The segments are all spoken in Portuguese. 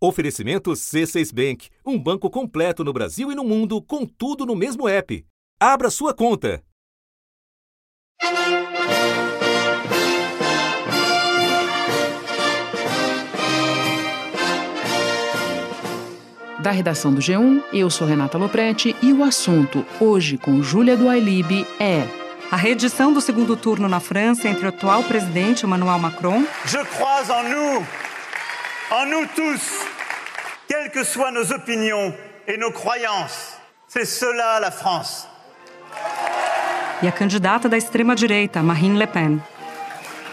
Oferecimento C6 Bank, um banco completo no Brasil e no mundo, com tudo no mesmo app. Abra sua conta. Da redação do G1, eu sou Renata Loprete e o assunto, hoje com Júlia do Ailib, é a reedição do segundo turno na França entre o atual presidente Emmanuel Macron. Je crois en nous en nous tous, quelles que soient nos opinions et nos croyances. C'est cela la France. E a candidata da extrema-direita, Marine Le Pen.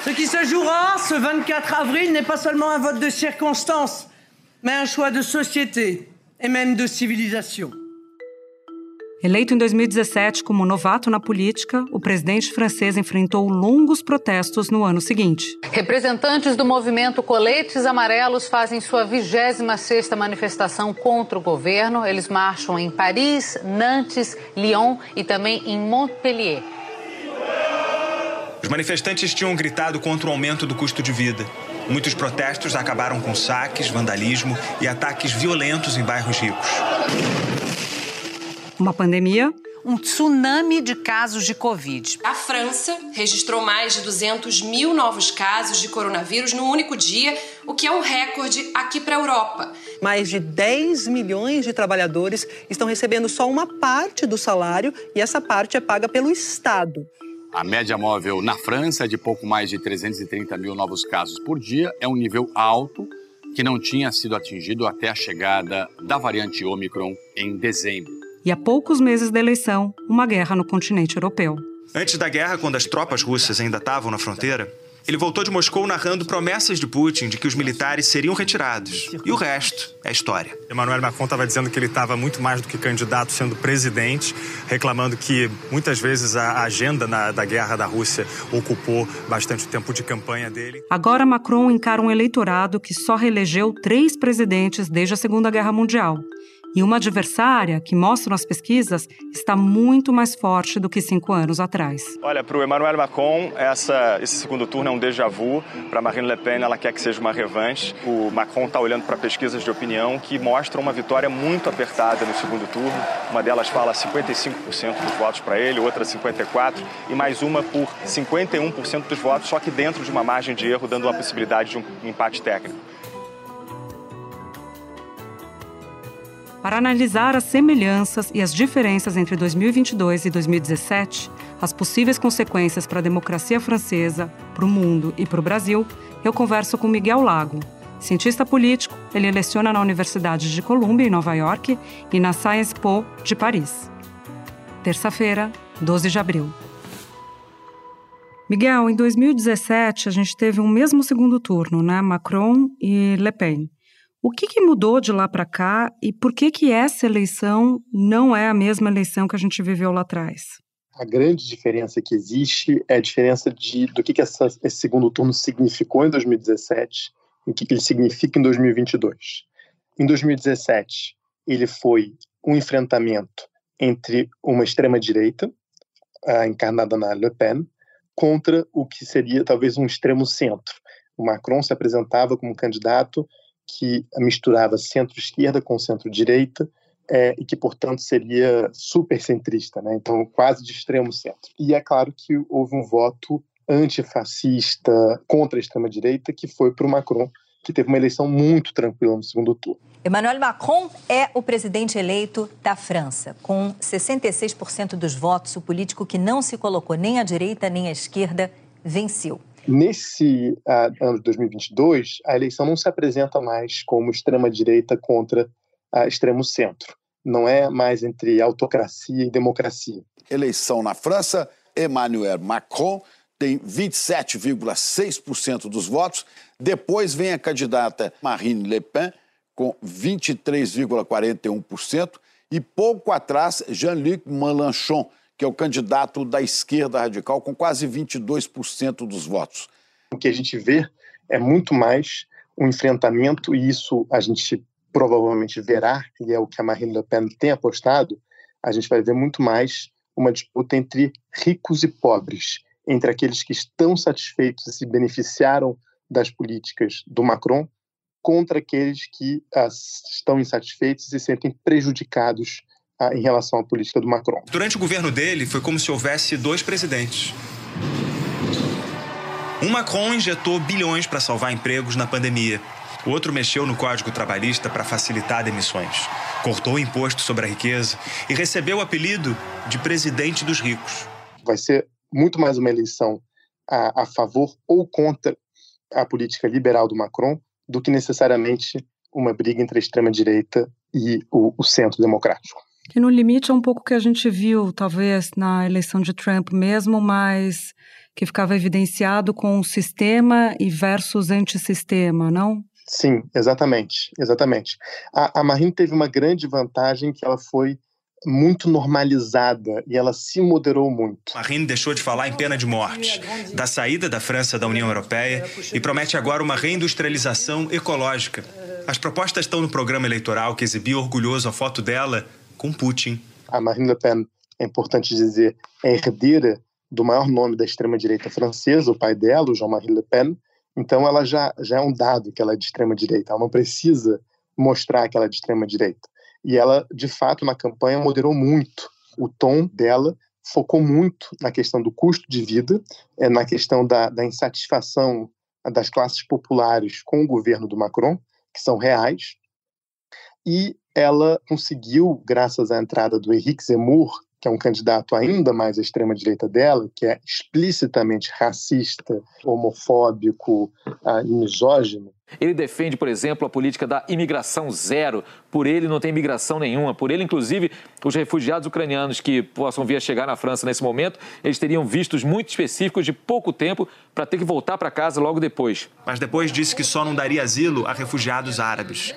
Ce qui se jouera ce 24 avril n'est pas seulement un vote de circonstance, mais un choix de société et même de civilisation. Eleito em 2017 como novato na política, o presidente francês enfrentou longos protestos no ano seguinte. Representantes do movimento Coletes Amarelos fazem sua 26ª manifestação contra o governo. Eles marcham em Paris, Nantes, Lyon e também em Montpellier. Os manifestantes tinham gritado contra o aumento do custo de vida. Muitos protestos acabaram com saques, vandalismo e ataques violentos em bairros ricos uma pandemia, um tsunami de casos de Covid. A França registrou mais de 200 mil novos casos de coronavírus no único dia, o que é um recorde aqui para a Europa. Mais de 10 milhões de trabalhadores estão recebendo só uma parte do salário e essa parte é paga pelo Estado. A média móvel na França é de pouco mais de 330 mil novos casos por dia, é um nível alto que não tinha sido atingido até a chegada da variante Omicron em dezembro e a poucos meses da eleição, uma guerra no continente europeu. Antes da guerra, quando as tropas russas ainda estavam na fronteira, ele voltou de Moscou narrando promessas de Putin de que os militares seriam retirados. E o resto é história. Emmanuel Macron estava dizendo que ele estava muito mais do que candidato sendo presidente, reclamando que muitas vezes a agenda na, da guerra da Rússia ocupou bastante tempo de campanha dele. Agora Macron encara um eleitorado que só reelegeu três presidentes desde a Segunda Guerra Mundial e uma adversária que, mostram as pesquisas, está muito mais forte do que cinco anos atrás. Olha, para o Emmanuel Macron, essa, esse segundo turno é um déjà vu. Para Marine Le Pen, ela quer que seja uma revanche. O Macron está olhando para pesquisas de opinião que mostram uma vitória muito apertada no segundo turno. Uma delas fala 55% dos votos para ele, outra 54% e mais uma por 51% dos votos, só que dentro de uma margem de erro, dando uma possibilidade de um empate técnico. Para analisar as semelhanças e as diferenças entre 2022 e 2017, as possíveis consequências para a democracia francesa, para o mundo e para o Brasil, eu converso com Miguel Lago. Cientista político, ele leciona na Universidade de Columbia, em Nova York, e na Sciences Po, de Paris. Terça-feira, 12 de abril. Miguel, em 2017 a gente teve um mesmo segundo turno, né? Macron e Le Pen. O que, que mudou de lá para cá e por que, que essa eleição não é a mesma eleição que a gente viveu lá atrás? A grande diferença que existe é a diferença de, do que, que essa, esse segundo turno significou em 2017 e o que, que ele significa em 2022. Em 2017, ele foi um enfrentamento entre uma extrema-direita, encarnada na Le Pen, contra o que seria talvez um extremo centro. O Macron se apresentava como candidato que misturava centro-esquerda com centro-direita é, e que, portanto, seria supercentrista, né? então quase de extremo centro. E é claro que houve um voto antifascista contra a extrema-direita que foi para o Macron, que teve uma eleição muito tranquila no segundo turno. Emmanuel Macron é o presidente eleito da França. Com 66% dos votos, o político que não se colocou nem à direita nem à esquerda venceu. Nesse uh, ano de 2022, a eleição não se apresenta mais como extrema-direita contra uh, extremo-centro. Não é mais entre autocracia e democracia. Eleição na França, Emmanuel Macron tem 27,6% dos votos. Depois vem a candidata Marine Le Pen, com 23,41%. E pouco atrás, Jean-Luc Mélenchon, que é o candidato da esquerda radical, com quase 22% dos votos. O que a gente vê é muito mais um enfrentamento, e isso a gente provavelmente verá, e é o que a Marine Le Pen tem apostado, a gente vai ver muito mais uma disputa entre ricos e pobres, entre aqueles que estão satisfeitos e se beneficiaram das políticas do Macron contra aqueles que ah, estão insatisfeitos e se sentem prejudicados em relação à política do Macron. Durante o governo dele, foi como se houvesse dois presidentes. Um Macron injetou bilhões para salvar empregos na pandemia. O outro mexeu no Código Trabalhista para facilitar demissões, cortou o imposto sobre a riqueza e recebeu o apelido de presidente dos ricos. Vai ser muito mais uma eleição a, a favor ou contra a política liberal do Macron do que necessariamente uma briga entre a extrema-direita e o, o centro democrático. Que no limite é um pouco que a gente viu, talvez, na eleição de Trump mesmo, mas que ficava evidenciado com o sistema e versus antissistema, não? Sim, exatamente, exatamente. A, a Marine teve uma grande vantagem que ela foi muito normalizada e ela se moderou muito. Marine deixou de falar em pena de morte, da saída da França da União Europeia e promete agora uma reindustrialização ecológica. As propostas estão no programa eleitoral que exibiu orgulhoso a foto dela com Putin. A Marine Le Pen, é importante dizer, é herdeira do maior nome da extrema-direita francesa, o pai dela, o Jean-Marie Le Pen, então ela já, já é um dado que ela é de extrema direita, ela não precisa mostrar que ela é de extrema direita. E ela, de fato, na campanha moderou muito o tom dela, focou muito na questão do custo de vida, é, na questão da, da insatisfação das classes populares com o governo do Macron, que são reais, e ela conseguiu, graças à entrada do Henrique Zemmour, que é um candidato ainda mais à extrema-direita dela, que é explicitamente racista, homofóbico uh, e misógino. Ele defende, por exemplo, a política da imigração zero. Por ele não tem imigração nenhuma. Por ele, inclusive, os refugiados ucranianos que possam vir a chegar na França nesse momento, eles teriam vistos muito específicos de pouco tempo para ter que voltar para casa logo depois. Mas depois disse que só não daria asilo a refugiados árabes.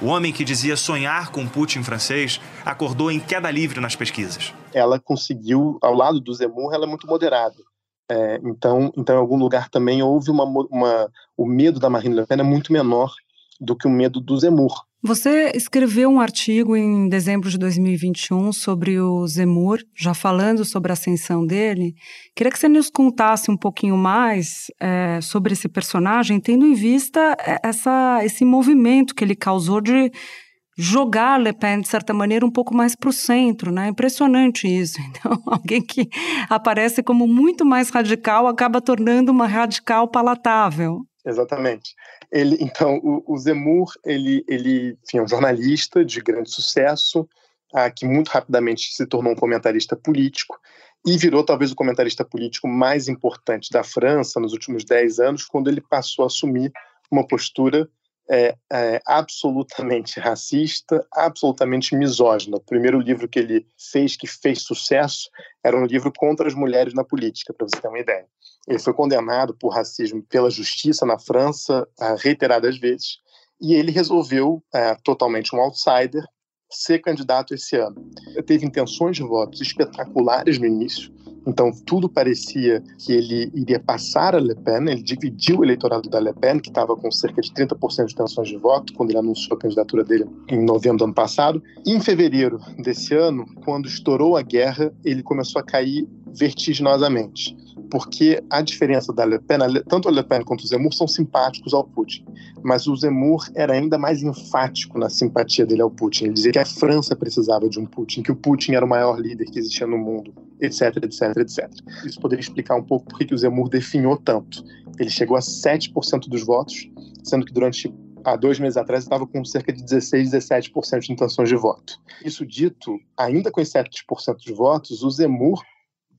O homem que dizia sonhar com Putin francês acordou em queda livre nas pesquisas. Ela conseguiu, ao lado do Zemmour, ela é muito moderada. É, então, então, em algum lugar também houve uma, uma, o medo da Marine Le Pen é muito menor do que o medo do Zemmour. Você escreveu um artigo em dezembro de 2021 sobre o Zemmour, já falando sobre a ascensão dele. Queria que você nos contasse um pouquinho mais é, sobre esse personagem, tendo em vista é, essa, esse movimento que ele causou de jogar Le Pen, de certa maneira, um pouco mais para o centro, né? Impressionante isso. Então, alguém que aparece como muito mais radical acaba tornando uma radical palatável. Exatamente. Ele, então, o, o Zemmour, ele, ele enfim, é um jornalista de grande sucesso, ah, que muito rapidamente se tornou um comentarista político e virou talvez o comentarista político mais importante da França nos últimos dez anos, quando ele passou a assumir uma postura é, é, absolutamente racista, absolutamente misógina. O primeiro livro que ele fez, que fez sucesso, era um livro contra as mulheres na política, para você ter uma ideia. Ele foi condenado por racismo pela justiça na França reiteradas vezes e ele resolveu, é, totalmente um outsider, ser candidato esse ano. Teve intenções de votos espetaculares no início, então tudo parecia que ele iria passar a Le Pen, ele dividiu o eleitorado da Le Pen, que estava com cerca de 30% de intenções de voto, quando ele anunciou a candidatura dele em novembro do ano passado. E em fevereiro desse ano, quando estourou a guerra, ele começou a cair vertiginosamente porque a diferença da Le Pen, tanto a Le Pen quanto o Zemmour são simpáticos ao Putin, mas o Zemmour era ainda mais enfático na simpatia dele ao Putin. Ele dizia que a França precisava de um Putin, que o Putin era o maior líder que existia no mundo, etc, etc, etc. Isso poderia explicar um pouco por que o Zemmour definhou tanto. Ele chegou a 7% dos votos, sendo que durante há dois meses atrás estava com cerca de 16, 17% de intenções de voto. Isso dito, ainda com 7% de votos, o Zemmour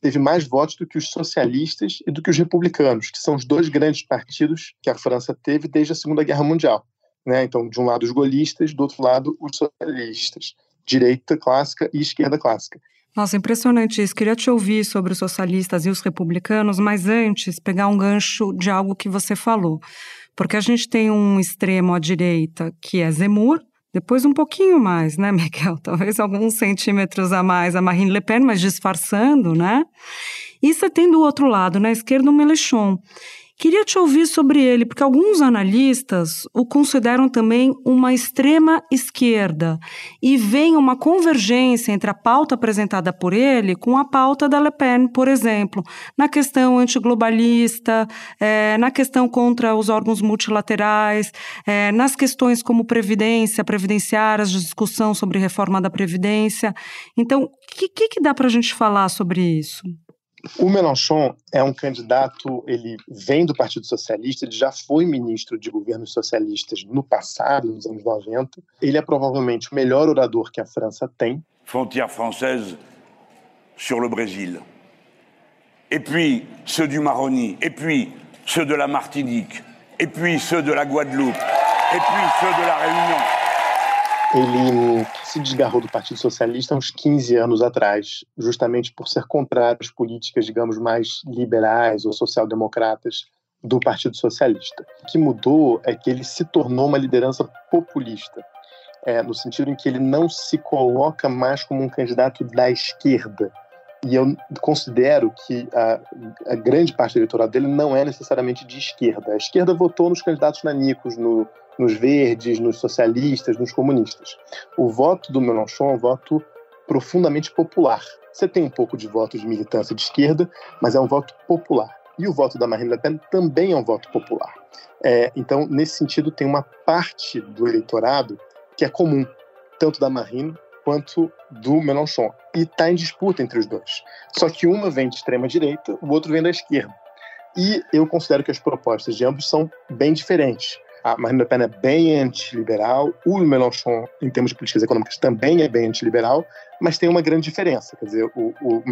teve mais votos do que os socialistas e do que os republicanos, que são os dois grandes partidos que a França teve desde a Segunda Guerra Mundial. Né? Então, de um lado os golistas, do outro lado os socialistas, direita clássica e esquerda clássica. Nossa, impressionante isso. Queria te ouvir sobre os socialistas e os republicanos, mas antes pegar um gancho de algo que você falou. Porque a gente tem um extremo à direita que é Zemmour, depois um pouquinho mais, né, Miguel? Talvez alguns centímetros a mais a Marine Le Pen, mas disfarçando, né? E você tem do outro lado, na esquerda, o Mélenchon, Queria te ouvir sobre ele, porque alguns analistas o consideram também uma extrema esquerda e veem uma convergência entre a pauta apresentada por ele com a pauta da Le Pen, por exemplo, na questão antiglobalista, é, na questão contra os órgãos multilaterais, é, nas questões como previdência, previdenciárias, discussão sobre reforma da previdência. Então, o que, que, que dá para a gente falar sobre isso? O Mélenchon é um candidato, ele vem do Partido Socialista, ele já foi ministro de governos socialistas no passado, nos anos 90. Ele é provavelmente o melhor orador que a França tem. Frontière française sur le Brésil. Et puis ceux du Maroni, et puis ceux de la Martinique, et puis ceux de la Guadeloupe, et puis ceux de la Réunion ele se desgarrou do Partido Socialista uns 15 anos atrás, justamente por ser contrário às políticas, digamos, mais liberais ou social-democratas do Partido Socialista. O que mudou é que ele se tornou uma liderança populista, é, no sentido em que ele não se coloca mais como um candidato da esquerda. E eu considero que a, a grande parte do eleitorado dele não é necessariamente de esquerda. A esquerda votou nos candidatos nanicos, no nos verdes, nos socialistas, nos comunistas. O voto do Mélenchon é um voto profundamente popular. Você tem um pouco de voto de militância de esquerda, mas é um voto popular. E o voto da Marine Le Pen também é um voto popular. É, então, nesse sentido, tem uma parte do eleitorado que é comum, tanto da Marine quanto do Mélenchon. E está em disputa entre os dois. Só que uma vem de extrema direita, o outro vem da esquerda. E eu considero que as propostas de ambos são bem diferentes. A Marine Le Pen é bem antiliberal, o Mélenchon, em termos de políticas econômicas, também é bem antiliberal, mas tem uma grande diferença. Quer dizer, o, o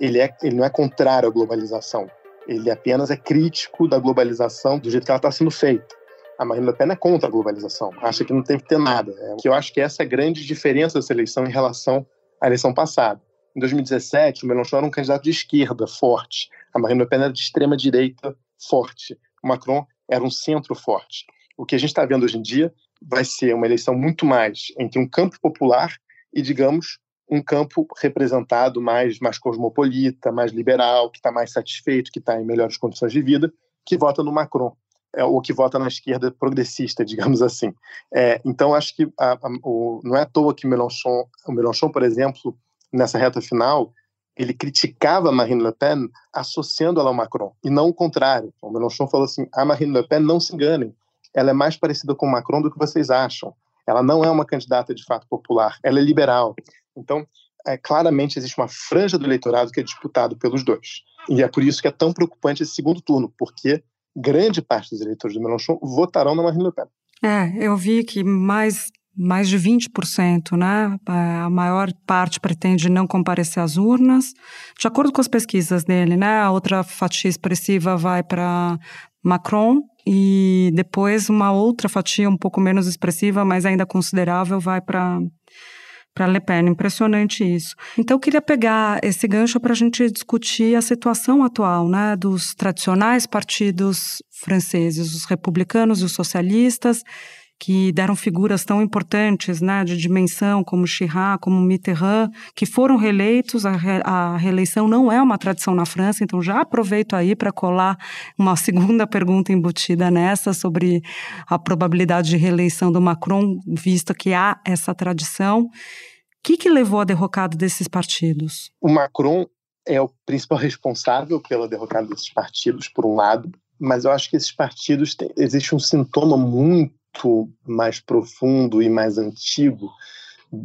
ele, é, ele não é contrário à globalização, ele apenas é crítico da globalização do jeito que ela está sendo feita. A Marine Le Pen é contra a globalização, acha que não tem que ter nada. É, que eu acho que essa é a grande diferença dessa eleição em relação à eleição passada. Em 2017, o Mélenchon era um candidato de esquerda forte, a Marine Le Pen era de extrema direita forte. O Macron era um centro forte. O que a gente está vendo hoje em dia vai ser uma eleição muito mais entre um campo popular e, digamos, um campo representado mais, mais cosmopolita, mais liberal, que está mais satisfeito, que está em melhores condições de vida, que vota no Macron, é, que vota na esquerda progressista, digamos assim. É, então, acho que a, a, o, não é à toa que Mélenchon, o Mélenchon, por exemplo, nessa reta final, ele criticava Marine Le Pen associando ela ao Macron, e não o contrário. O Mélenchon falou assim, a Marine Le Pen, não se enganem, ela é mais parecida com o Macron do que vocês acham. Ela não é uma candidata de fato popular, ela é liberal. Então, é, claramente existe uma franja do eleitorado que é disputado pelos dois. E é por isso que é tão preocupante esse segundo turno, porque grande parte dos eleitores do Mélenchon votarão na Marine Le Pen. É, eu vi que mais mais de 20%, né? A maior parte pretende não comparecer às urnas. De acordo com as pesquisas dele, né? A outra fatia expressiva vai para Macron e depois uma outra fatia um pouco menos expressiva, mas ainda considerável, vai para para Le Pen. Impressionante isso. Então, eu queria pegar esse gancho para a gente discutir a situação atual né, dos tradicionais partidos franceses, os republicanos e os socialistas, que deram figuras tão importantes, né, de dimensão, como Chirac, como Mitterrand, que foram reeleitos. A, re, a reeleição não é uma tradição na França, então já aproveito aí para colar uma segunda pergunta embutida nessa sobre a probabilidade de reeleição do Macron, visto que há essa tradição. O que, que levou à derrocada desses partidos? O Macron é o principal responsável pela derrocada desses partidos, por um lado, mas eu acho que esses partidos têm, existe um sintoma muito muito mais profundo e mais antigo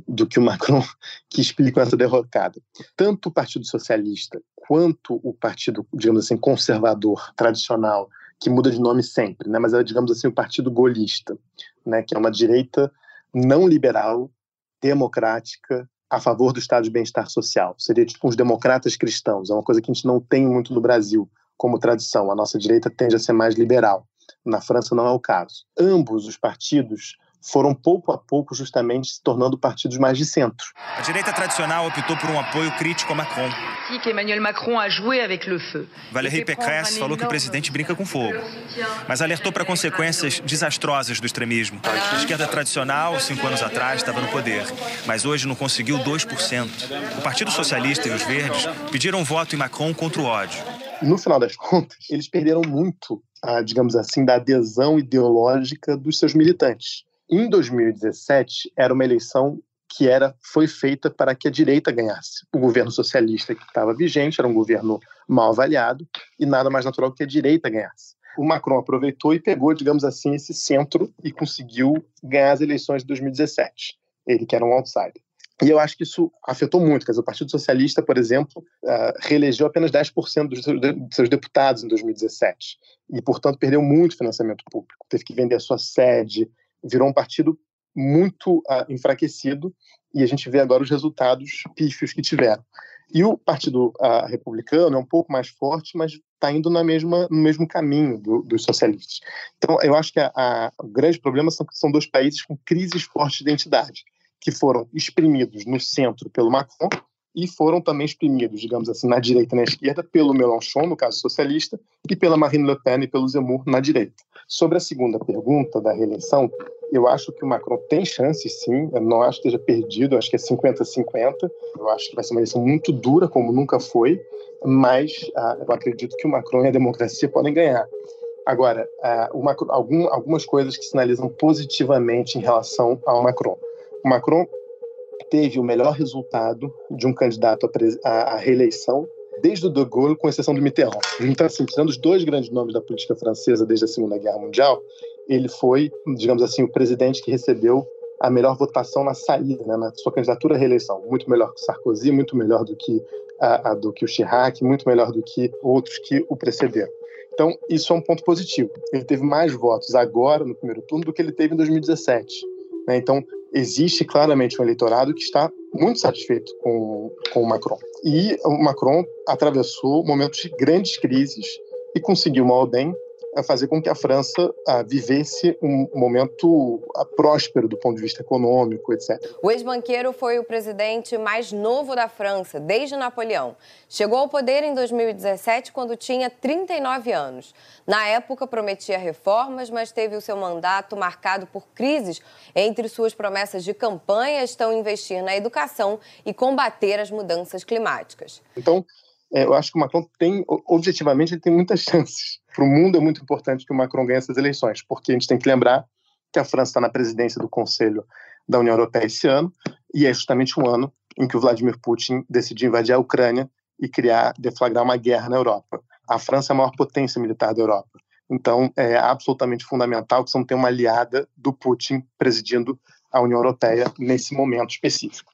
do que o Macron que explica essa derrocada. Tanto o Partido Socialista quanto o Partido, digamos assim, conservador, tradicional, que muda de nome sempre, né? mas é, digamos assim, o Partido Golista, né? que é uma direita não liberal, democrática, a favor do estado de bem-estar social. Seria tipo uns democratas cristãos, é uma coisa que a gente não tem muito no Brasil como tradição. A nossa direita tende a ser mais liberal. Na França não é o caso. Ambos os partidos foram pouco a pouco justamente se tornando partidos mais de centro. A direita tradicional optou por um apoio crítico a Macron. Valérie Pécresse falou que o presidente brinca com fogo, mas alertou para consequências desastrosas do extremismo. A esquerda tradicional, cinco anos atrás, estava no poder, mas hoje não conseguiu 2%. O Partido Socialista e os Verdes pediram voto em Macron contra o ódio. no final das contas, eles perderam muito, a, digamos assim, da adesão ideológica dos seus militantes. Em 2017, era uma eleição que era foi feita para que a direita ganhasse. O governo socialista que estava vigente era um governo mal avaliado e nada mais natural que a direita ganhasse. O Macron aproveitou e pegou, digamos assim, esse centro e conseguiu ganhar as eleições de 2017. Ele que era um outsider. E eu acho que isso afetou muito. Quer dizer, o Partido Socialista, por exemplo, uh, reelegeu apenas 10% dos seus, dos seus deputados em 2017. E, portanto, perdeu muito financiamento público. Teve que vender a sua sede, virou um partido muito uh, enfraquecido. E a gente vê agora os resultados pífios que tiveram. E o Partido uh, Republicano é um pouco mais forte, mas está indo na mesma, no mesmo caminho do, dos socialistas. Então, eu acho que a, a, o grande problema são são dois países com crises fortes de identidade que foram exprimidos no centro pelo Macron e foram também exprimidos, digamos assim, na direita e na esquerda pelo Mélenchon, no caso socialista, e pela Marine Le Pen e pelo Zemmour na direita. Sobre a segunda pergunta da reeleição, eu acho que o Macron tem chance, sim. Eu não acho que esteja perdido, eu acho que é 50-50. Eu acho que vai ser uma eleição muito dura, como nunca foi, mas ah, eu acredito que o Macron e a democracia podem ganhar. Agora, ah, Macron, algum, algumas coisas que sinalizam positivamente em relação ao Macron. Macron teve o melhor resultado de um candidato à, reeleição desde o De Gaulle, com exceção do Mitterrand. Então, assim, tirando os dois grandes nomes da política francesa desde a Segunda Guerra Mundial, ele foi, digamos assim, o presidente que recebeu a melhor votação na saída, né, na sua candidatura à reeleição. Muito melhor que Sarkozy, muito melhor do que, a, a, do que o Chirac, muito melhor do que outros que o precederam. Então, isso é um ponto positivo. Ele teve mais votos agora, no primeiro turno, do que ele teve em 2017. Né? Então, existe claramente um eleitorado que está muito satisfeito com, com o Macron. E o Macron atravessou momentos de grandes crises e conseguiu mal ou bem a fazer com que a França a, vivesse um momento a, próspero do ponto de vista econômico, etc. O ex-banqueiro foi o presidente mais novo da França desde Napoleão. Chegou ao poder em 2017 quando tinha 39 anos. Na época prometia reformas, mas teve o seu mandato marcado por crises. Entre suas promessas de campanha estão investir na educação e combater as mudanças climáticas. Então, é, eu acho que o Macron tem, objetivamente, ele tem muitas chances. Para o mundo é muito importante que o Macron ganhe essas eleições, porque a gente tem que lembrar que a França está na presidência do Conselho da União Europeia esse ano, e é justamente um ano em que o Vladimir Putin decidiu invadir a Ucrânia e criar, deflagrar uma guerra na Europa. A França é a maior potência militar da Europa. Então, é absolutamente fundamental que você não tenha uma aliada do Putin presidindo a União Europeia nesse momento específico.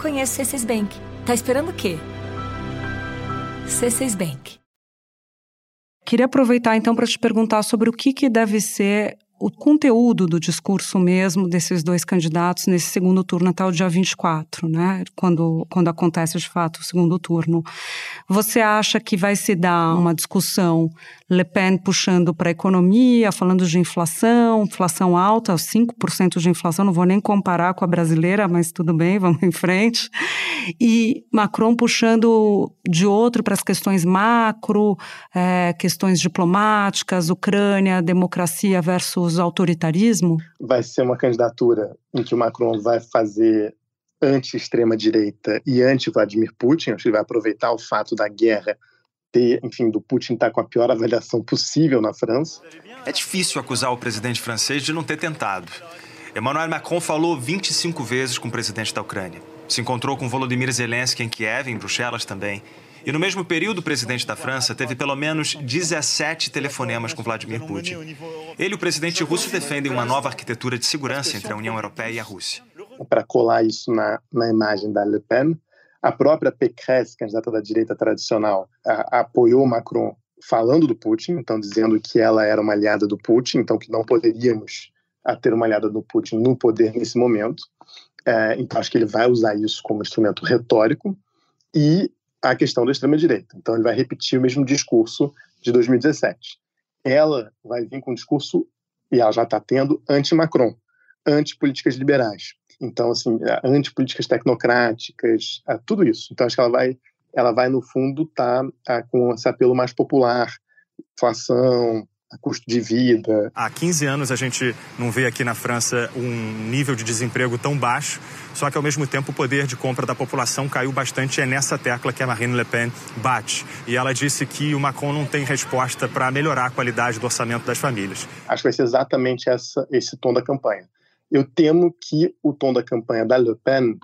Conheça C6 Bank. Tá esperando o quê? C6 Bank. Queria aproveitar então para te perguntar sobre o que, que deve ser o conteúdo do discurso mesmo desses dois candidatos nesse segundo turno até o dia 24, né? Quando, quando acontece de fato o segundo turno. Você acha que vai se dar uma discussão Le Pen puxando para a economia, falando de inflação, inflação alta, 5% de inflação, não vou nem comparar com a brasileira, mas tudo bem, vamos em frente. E Macron puxando de outro para as questões macro, é, questões diplomáticas, Ucrânia, democracia versus autoritarismo? Vai ser uma candidatura em que o Macron vai fazer anti-extrema-direita e anti-Vladimir Putin, acho que vai aproveitar o fato da guerra ter, enfim, do Putin estar tá com a pior avaliação possível na França. É difícil acusar o presidente francês de não ter tentado. Emmanuel Macron falou 25 vezes com o presidente da Ucrânia. Se encontrou com Volodymyr Zelensky em Kiev, em Bruxelas também. E no mesmo período, o presidente da França teve pelo menos 17 telefonemas com Vladimir Putin. Ele e o presidente russo defendem uma nova arquitetura de segurança entre a União Europeia e a Rússia. Para colar isso na, na imagem da Le Pen, a própria Pécresse, candidata da direita tradicional, a, apoiou Macron falando do Putin, então dizendo que ela era uma aliada do Putin, então que não poderíamos ter uma aliada do Putin no poder nesse momento. É, então acho que ele vai usar isso como instrumento retórico e a questão da extrema-direita. Então, ele vai repetir o mesmo discurso de 2017. Ela vai vir com um discurso, e ela já está tendo, anti-Macron, anti-políticas liberais. Então, assim, é, anti-políticas tecnocráticas, é, tudo isso. Então, acho que ela vai, ela vai no fundo, tá, com esse apelo mais popular, inflação, custo de vida. Há 15 anos a gente não vê aqui na França um nível de desemprego tão baixo, só que ao mesmo tempo o poder de compra da população caiu bastante. É nessa tecla que a Marine Le Pen bate. E ela disse que o Macron não tem resposta para melhorar a qualidade do orçamento das famílias. Acho que vai ser exatamente essa, esse tom da campanha. Eu temo que o tom da campanha da Le Pen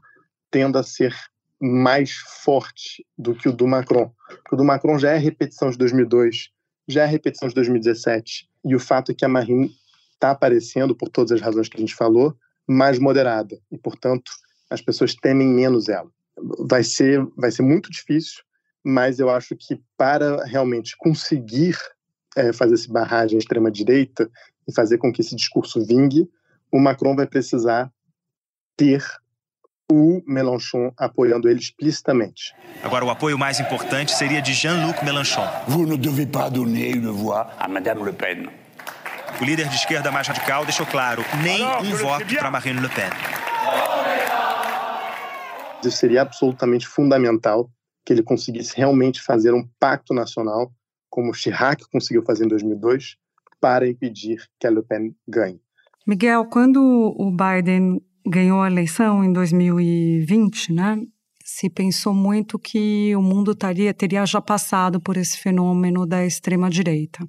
tenda a ser mais forte do que o do Macron. Porque o do Macron já é repetição de 2002, já é repetição de 2017. E o fato é que a Marine está aparecendo, por todas as razões que a gente falou, mais moderada. E, portanto, as pessoas temem menos ela. Vai ser, vai ser muito difícil, mas eu acho que para realmente conseguir é, fazer esse barragem à extrema-direita e fazer com que esse discurso vingue, o Macron vai precisar ter o Mélenchon apoiando ele explicitamente. Agora, o apoio mais importante seria de Jean-Luc Mélenchon. Vous ne devez pas donner une voix à Madame Le Pen. O líder de esquerda mais radical deixou claro, nem um voto para Marine Le Pen. Isso seria absolutamente fundamental que ele conseguisse realmente fazer um pacto nacional, como Chirac conseguiu fazer em 2002, para impedir que a Le Pen ganhe. Miguel, quando o Biden ganhou a eleição em 2020, né? Se pensou muito que o mundo taria, teria já passado por esse fenômeno da extrema-direita.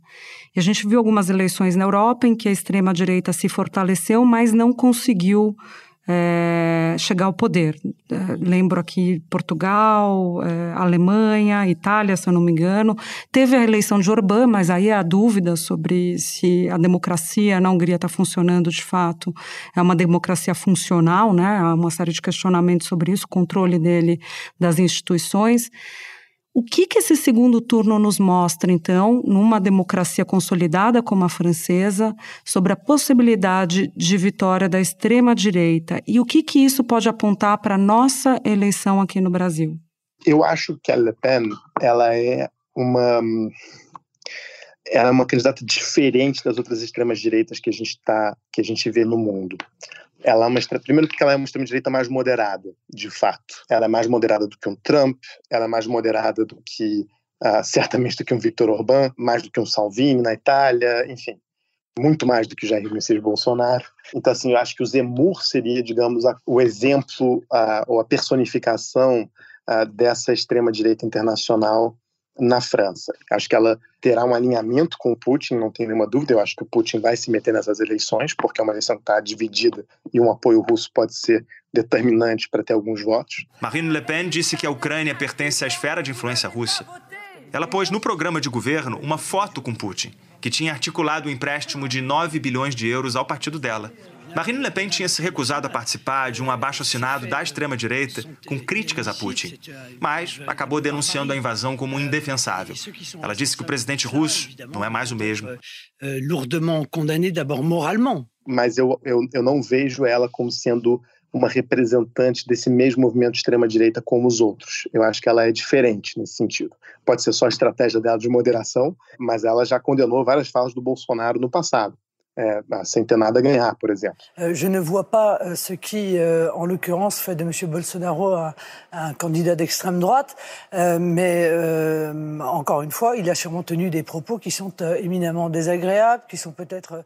E a gente viu algumas eleições na Europa em que a extrema-direita se fortaleceu, mas não conseguiu é, chegar ao poder. É, lembro aqui Portugal, é, Alemanha, Itália, se eu não me engano. Teve a eleição de Orbán, mas aí há dúvida sobre se a democracia na Hungria está funcionando de fato. É uma democracia funcional, né? Há uma série de questionamentos sobre isso, controle dele das instituições. O que, que esse segundo turno nos mostra, então, numa democracia consolidada como a francesa, sobre a possibilidade de vitória da extrema-direita? E o que, que isso pode apontar para a nossa eleição aqui no Brasil? Eu acho que a Le Pen ela é uma ela é uma candidata diferente das outras extremas direitas que a gente tá que a gente vê no mundo ela é uma primeiro porque ela é uma extrema direita mais moderada, de fato. Ela é mais moderada do que um Trump, ela é mais moderada do que uh, certamente do que um Viktor Orbán, mais do que um Salvini na Itália, enfim, muito mais do que o Jair Messias Bolsonaro. Então assim, eu acho que o Zemmour seria, digamos, a, o exemplo ou a personificação uh, dessa extrema direita internacional na França. Acho que ela terá um alinhamento com o Putin, não tenho nenhuma dúvida. Eu acho que o Putin vai se meter nessas eleições, porque é uma eleição que está dividida e um apoio russo pode ser determinante para ter alguns votos. Marine Le Pen disse que a Ucrânia pertence à esfera de influência russa. Ela pôs no programa de governo uma foto com Putin, que tinha articulado um empréstimo de 9 bilhões de euros ao partido dela. Marine Le Pen tinha se recusado a participar de um abaixo-assinado da extrema-direita com críticas a Putin, mas acabou denunciando a invasão como indefensável. Ela disse que o presidente russo não é mais o mesmo. Lourdement condamné d'abord moralement. Mas eu, eu, eu não vejo ela como sendo uma representante desse mesmo movimento de extrema-direita como os outros. Eu acho que ela é diferente nesse sentido. Pode ser só a estratégia dela de moderação, mas ela já condenou várias falas do Bolsonaro no passado sem ter nada ganhar, por exemplo. Euh, je ne vois pas euh, ce qui, euh, en l'occurrence, fait de M. Bolsonaro un, un candidat d'extrême droite, mais encore une fois, il a sûrement tenu des propos qui sont éminemment désagréables, qui sont peut-être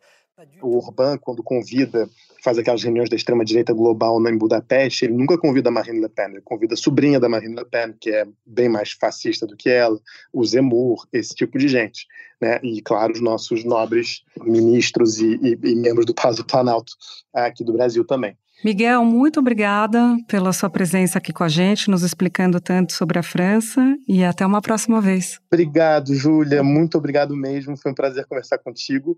O Orbán, quando convida, faz aquelas reuniões da extrema-direita global em Budapeste, ele nunca convida a Marine Le Pen, ele convida a sobrinha da Marine Le Pen, que é bem mais fascista do que ela, o Zemmour, esse tipo de gente. Né? E, claro, os nossos nobres ministros e, e, e membros do Palácio Planalto aqui do Brasil também. Miguel, muito obrigada pela sua presença aqui com a gente, nos explicando tanto sobre a França e até uma próxima vez. Obrigado, Júlia, muito obrigado mesmo. Foi um prazer conversar contigo.